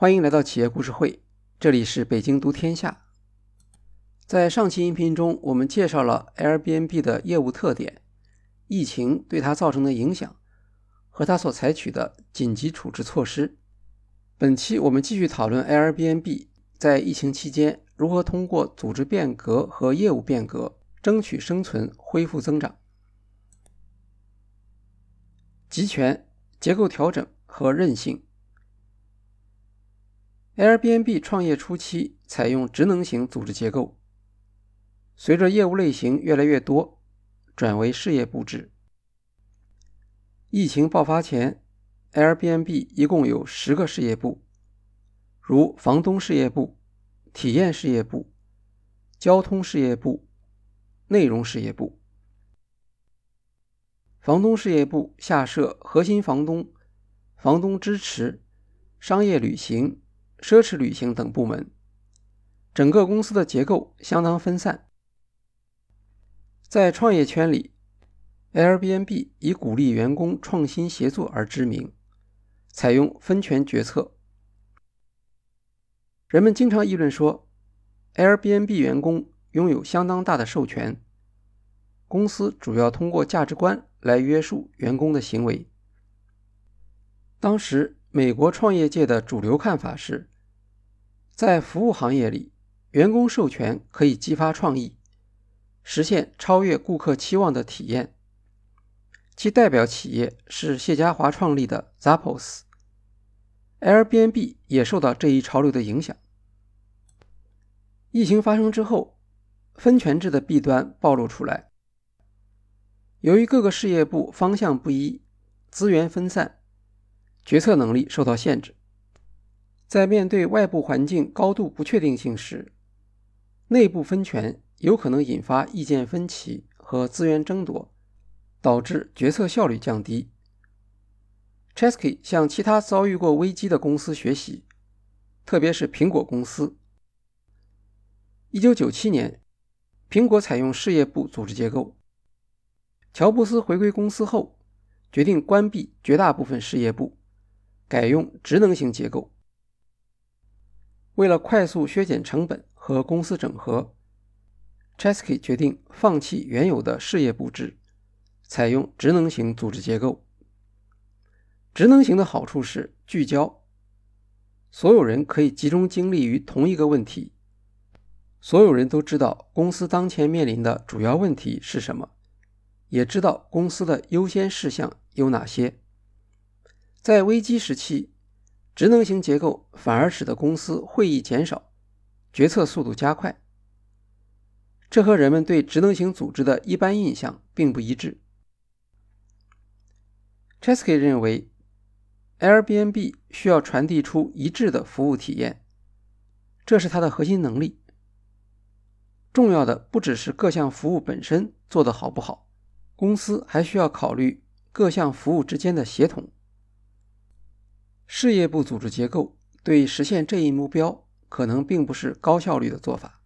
欢迎来到企业故事会，这里是北京读天下。在上期音频中，我们介绍了 Airbnb 的业务特点、疫情对它造成的影响和它所采取的紧急处置措施。本期我们继续讨论 Airbnb 在疫情期间如何通过组织变革和业务变革争取生存、恢复增长。集权、结构调整和韧性。Airbnb 创业初期采用职能型组织结构，随着业务类型越来越多，转为事业部制。疫情爆发前，Airbnb 一共有十个事业部，如房东事业部、体验事业部、交通事业部、内容事业部。房东事业部下设核心房东、房东支持、商业旅行。奢侈旅行等部门，整个公司的结构相当分散。在创业圈里，Airbnb 以鼓励员工创新协作而知名，采用分权决策。人们经常议论说，Airbnb 员工拥有相当大的授权，公司主要通过价值观来约束员工的行为。当时。美国创业界的主流看法是，在服务行业里，员工授权可以激发创意，实现超越顾客期望的体验。其代表企业是谢家华创立的 Zappos，Airbnb 也受到这一潮流的影响。疫情发生之后，分权制的弊端暴露出来，由于各个事业部方向不一，资源分散。决策能力受到限制，在面对外部环境高度不确定性时，内部分权有可能引发意见分歧和资源争夺，导致决策效率降低。Chesky 向其他遭遇过危机的公司学习，特别是苹果公司。1997年，苹果采用事业部组织结构。乔布斯回归公司后，决定关闭绝大部分事业部。改用职能型结构。为了快速削减成本和公司整合，Chesky 决定放弃原有的事业部制，采用职能型组织结构。职能型的好处是聚焦，所有人可以集中精力于同一个问题，所有人都知道公司当前面临的主要问题是什么，也知道公司的优先事项有哪些。在危机时期，职能型结构反而使得公司会议减少，决策速度加快。这和人们对职能型组织的一般印象并不一致。Chesky 认为，Airbnb 需要传递出一致的服务体验，这是它的核心能力。重要的不只是各项服务本身做得好不好，公司还需要考虑各项服务之间的协同。事业部组织结构对实现这一目标可能并不是高效率的做法。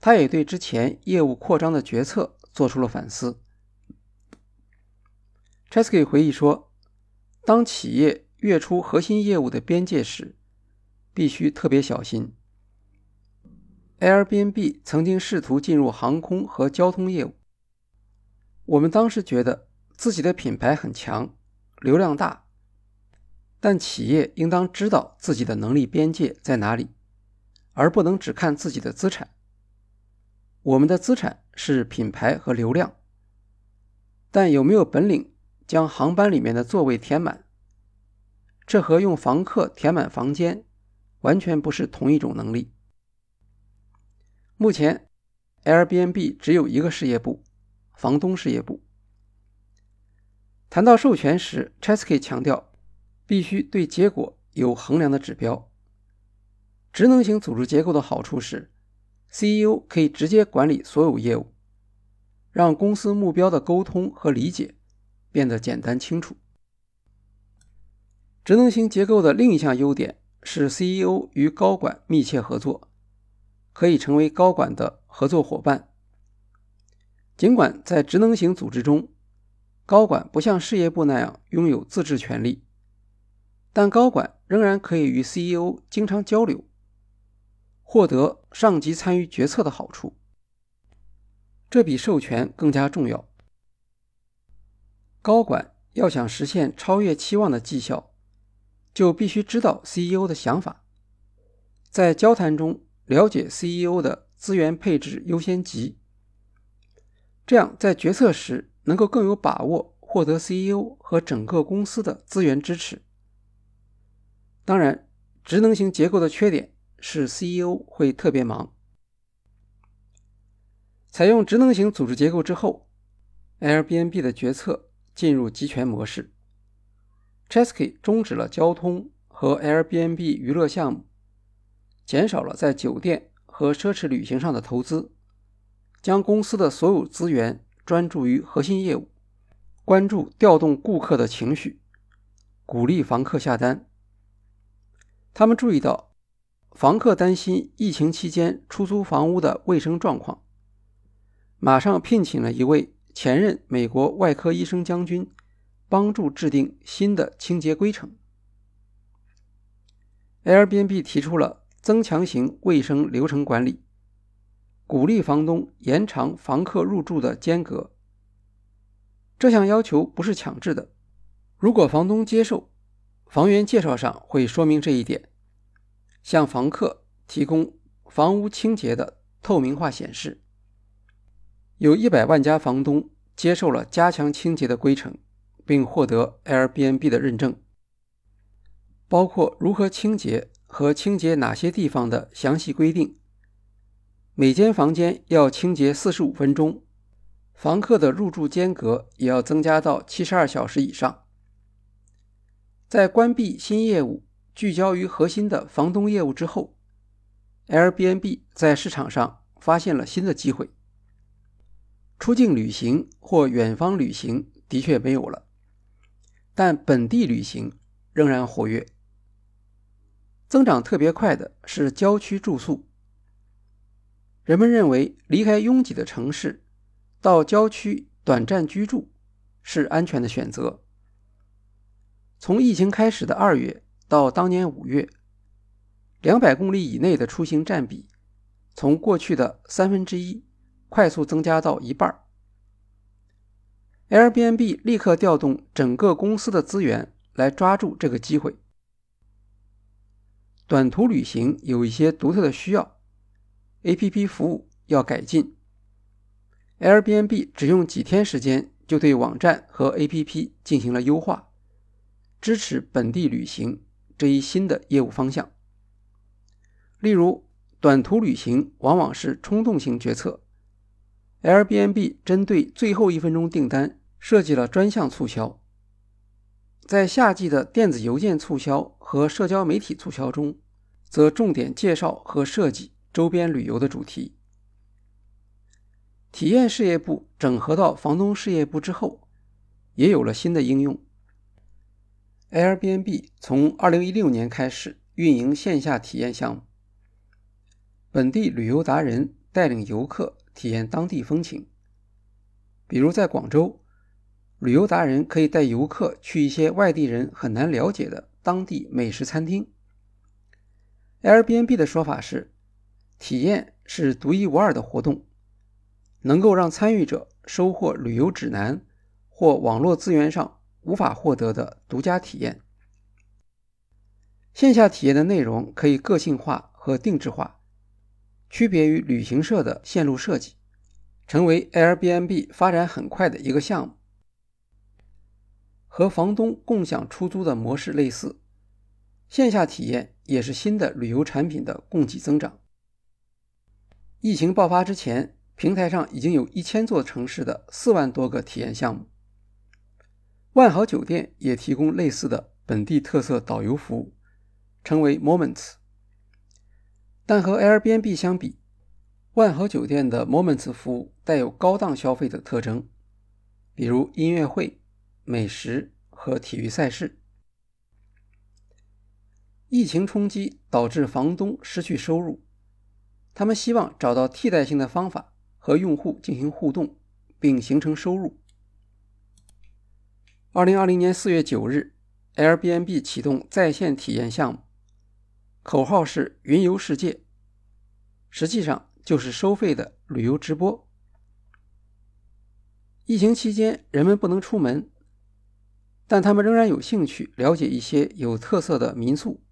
他也对之前业务扩张的决策做出了反思。Chesky 回忆说：“当企业跃出核心业务的边界时，必须特别小心。Airbnb 曾经试图进入航空和交通业务，我们当时觉得自己的品牌很强，流量大。”但企业应当知道自己的能力边界在哪里，而不能只看自己的资产。我们的资产是品牌和流量，但有没有本领将航班里面的座位填满，这和用房客填满房间完全不是同一种能力。目前，Airbnb 只有一个事业部——房东事业部。谈到授权时，Chesky 强调。必须对结果有衡量的指标。职能型组织结构的好处是，CEO 可以直接管理所有业务，让公司目标的沟通和理解变得简单清楚。职能型结构的另一项优点是，CEO 与高管密切合作，可以成为高管的合作伙伴。尽管在职能型组织中，高管不像事业部那样拥有自治权利。但高管仍然可以与 CEO 经常交流，获得上级参与决策的好处。这比授权更加重要。高管要想实现超越期望的绩效，就必须知道 CEO 的想法，在交谈中了解 CEO 的资源配置优先级，这样在决策时能够更有把握获得 CEO 和整个公司的资源支持。当然，职能型结构的缺点是 CEO 会特别忙。采用职能型组织结构之后，Airbnb 的决策进入集权模式。Chesky 终止了交通和 Airbnb 娱乐项目，减少了在酒店和奢侈旅行上的投资，将公司的所有资源专注于核心业务，关注调动顾客的情绪，鼓励房客下单。他们注意到，房客担心疫情期间出租房屋的卫生状况，马上聘请了一位前任美国外科医生将军，帮助制定新的清洁规程。Airbnb 提出了增强型卫生流程管理，鼓励房东延长房客入住的间隔。这项要求不是强制的，如果房东接受。房源介绍上会说明这一点，向房客提供房屋清洁的透明化显示。有一百万家房东接受了加强清洁的规程，并获得 Airbnb 的认证，包括如何清洁和清洁哪些地方的详细规定。每间房间要清洁四十五分钟，房客的入住间隔也要增加到七十二小时以上。在关闭新业务、聚焦于核心的房东业务之后，Airbnb 在市场上发现了新的机会。出境旅行或远方旅行的确没有了，但本地旅行仍然活跃。增长特别快的是郊区住宿。人们认为离开拥挤的城市，到郊区短暂居住是安全的选择。从疫情开始的二月到当年五月，两百公里以内的出行占比从过去的三分之一快速增加到一半。Airbnb 立刻调动整个公司的资源来抓住这个机会。短途旅行有一些独特的需要，APP 服务要改进。Airbnb 只用几天时间就对网站和 APP 进行了优化。支持本地旅行这一新的业务方向。例如，短途旅行往往是冲动性决策。Airbnb 针对最后一分钟订单设计了专项促销，在夏季的电子邮件促销和社交媒体促销中，则重点介绍和设计周边旅游的主题。体验事业部整合到房东事业部之后，也有了新的应用。Airbnb 从2016年开始运营线下体验项目，本地旅游达人带领游客体验当地风情。比如在广州，旅游达人可以带游客去一些外地人很难了解的当地美食餐厅。Airbnb 的说法是，体验是独一无二的活动，能够让参与者收获旅游指南或网络资源上。无法获得的独家体验。线下体验的内容可以个性化和定制化，区别于旅行社的线路设计，成为 Airbnb 发展很快的一个项目。和房东共享出租的模式类似，线下体验也是新的旅游产品的供给增长。疫情爆发之前，平台上已经有一千座城市的四万多个体验项目。万豪酒店也提供类似的本地特色导游服务，称为 Moments。但和 Airbnb 相比，万豪酒店的 Moments 服务带有高档消费的特征，比如音乐会、美食和体育赛事。疫情冲击导致房东失去收入，他们希望找到替代性的方法和用户进行互动，并形成收入。二零二零年四月九日，Airbnb 启动在线体验项目，口号是“云游世界”，实际上就是收费的旅游直播。疫情期间，人们不能出门，但他们仍然有兴趣了解一些有特色的民宿，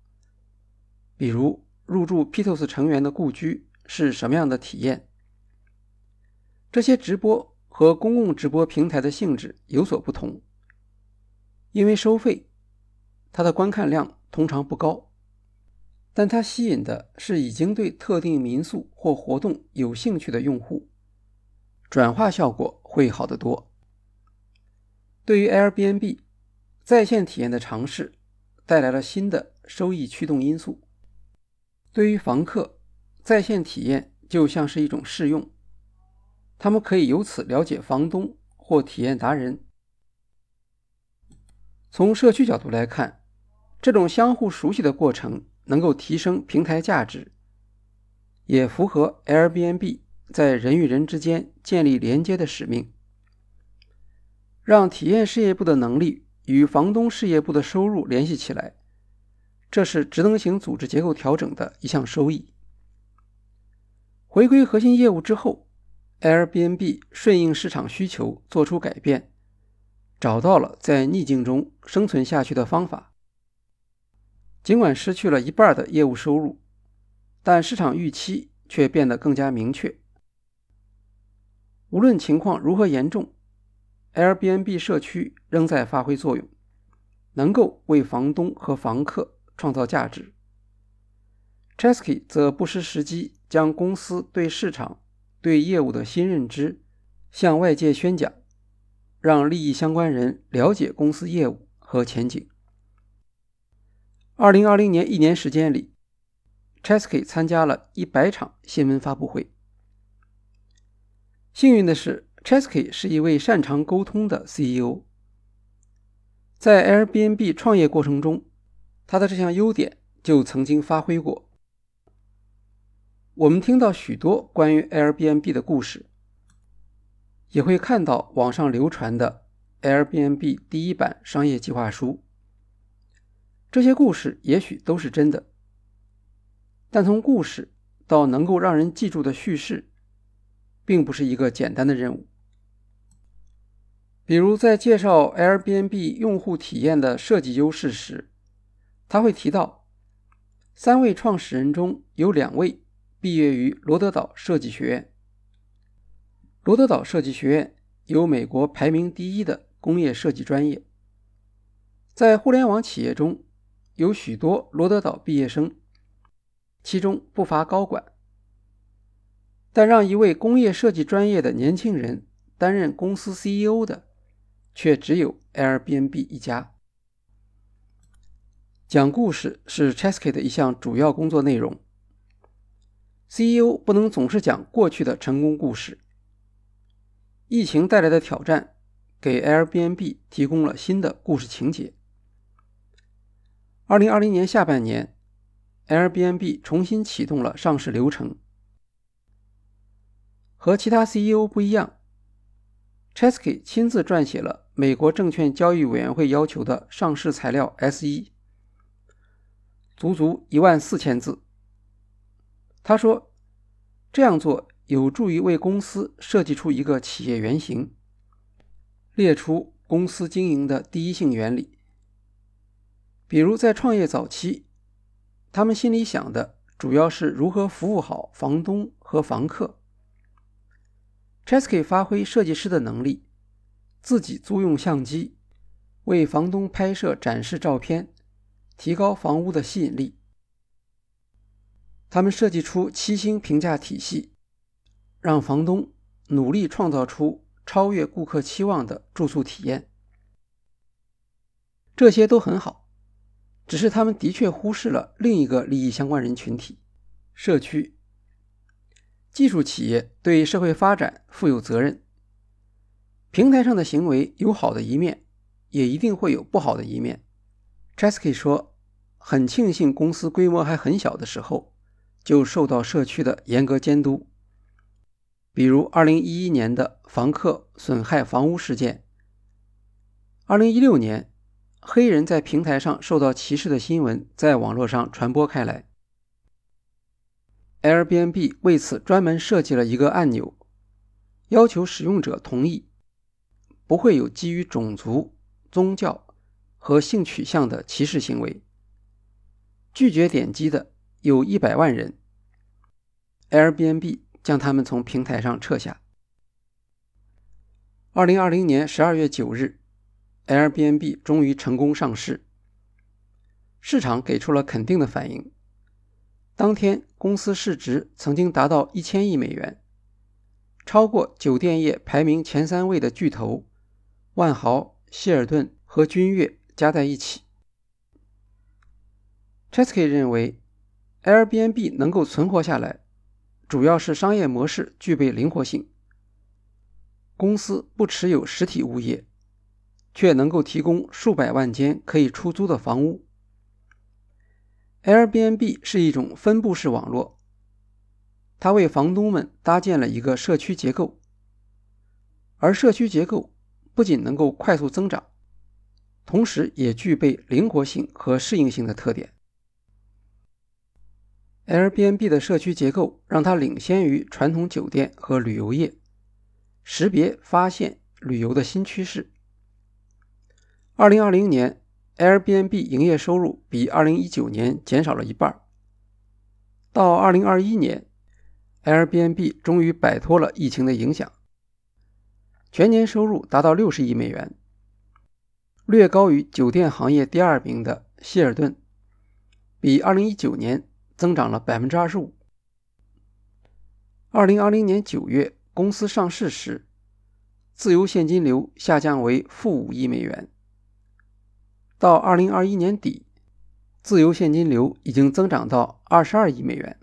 比如入住 Pitos 成员的故居是什么样的体验。这些直播和公共直播平台的性质有所不同，因为收费，它的观看量通常不高，但它吸引的是已经对特定民宿或活动有兴趣的用户。转化效果会好得多。对于 Airbnb，在线体验的尝试带来了新的收益驱动因素。对于房客，在线体验就像是一种试用，他们可以由此了解房东或体验达人。从社区角度来看，这种相互熟悉的过程能够提升平台价值，也符合 Airbnb。在人与人之间建立连接的使命，让体验事业部的能力与房东事业部的收入联系起来，这是职能型组织结构调整的一项收益。回归核心业务之后，Airbnb 顺应市场需求做出改变，找到了在逆境中生存下去的方法。尽管失去了一半的业务收入，但市场预期却变得更加明确。无论情况如何严重，Airbnb 社区仍在发挥作用，能够为房东和房客创造价值。Chesky 则不失时机，将公司对市场、对业务的新认知向外界宣讲，让利益相关人了解公司业务和前景。二零二零年一年时间里，Chesky 参加了一百场新闻发布会。幸运的是，Chesky 是一位擅长沟通的 CEO。在 Airbnb 创业过程中，他的这项优点就曾经发挥过。我们听到许多关于 Airbnb 的故事，也会看到网上流传的 Airbnb 第一版商业计划书。这些故事也许都是真的，但从故事到能够让人记住的叙事。并不是一个简单的任务。比如，在介绍 Airbnb 用户体验的设计优势时，他会提到，三位创始人中有两位毕业于罗德岛设计学院。罗德岛设计学院有美国排名第一的工业设计专业，在互联网企业中有许多罗德岛毕业生，其中不乏高管。但让一位工业设计专业的年轻人担任公司 CEO 的，却只有 Airbnb 一家。讲故事是 Chesky 的一项主要工作内容。CEO 不能总是讲过去的成功故事。疫情带来的挑战给 Airbnb 提供了新的故事情节。二零二零年下半年，Airbnb 重新启动了上市流程。和其他 CEO 不一样，Chesky 亲自撰写了美国证券交易委员会要求的上市材料 S 一，足足一万四千字。他说：“这样做有助于为公司设计出一个企业原型，列出公司经营的第一性原理。比如在创业早期，他们心里想的主要是如何服务好房东和房客。” Chesky 发挥设计师的能力，自己租用相机，为房东拍摄展示照片，提高房屋的吸引力。他们设计出七星评价体系，让房东努力创造出超越顾客期望的住宿体验。这些都很好，只是他们的确忽视了另一个利益相关人群体——社区。技术企业对社会发展负有责任。平台上的行为有好的一面，也一定会有不好的一面。Chesky 说：“很庆幸公司规模还很小的时候，就受到社区的严格监督。比如2011年的房客损害房屋事件，2016年黑人在平台上受到歧视的新闻在网络上传播开来。Airbnb 为此专门设计了一个按钮，要求使用者同意不会有基于种族、宗教和性取向的歧视行为。拒绝点击的有一百万人，Airbnb 将他们从平台上撤下。二零二零年十二月九日，Airbnb 终于成功上市，市场给出了肯定的反应。当天，公司市值曾经达到一千亿美元，超过酒店业排名前三位的巨头万豪、希尔顿和君悦加在一起。Chesky 认为，Airbnb 能够存活下来，主要是商业模式具备灵活性。公司不持有实体物业，却能够提供数百万间可以出租的房屋。Airbnb 是一种分布式网络，它为房东们搭建了一个社区结构，而社区结构不仅能够快速增长，同时也具备灵活性和适应性的特点。Airbnb 的社区结构让它领先于传统酒店和旅游业，识别发现旅游的新趋势。二零二零年。Airbnb 营业收入比2019年减少了一半。到2021年，Airbnb 终于摆脱了疫情的影响，全年收入达到60亿美元，略高于酒店行业第二名的希尔顿，比2019年增长了25%。2020年9月，公司上市时，自由现金流下降为负5亿美元。到二零二一年底，自由现金流已经增长到二十二亿美元。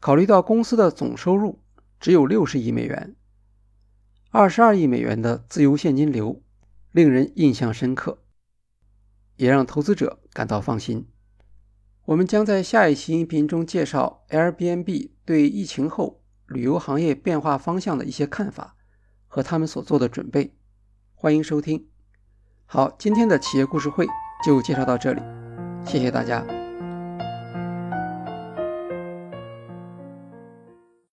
考虑到公司的总收入只有六十亿美元，二十二亿美元的自由现金流令人印象深刻，也让投资者感到放心。我们将在下一期音频中介绍 Airbnb 对疫情后旅游行业变化方向的一些看法和他们所做的准备。欢迎收听。好，今天的企业故事会就介绍到这里，谢谢大家。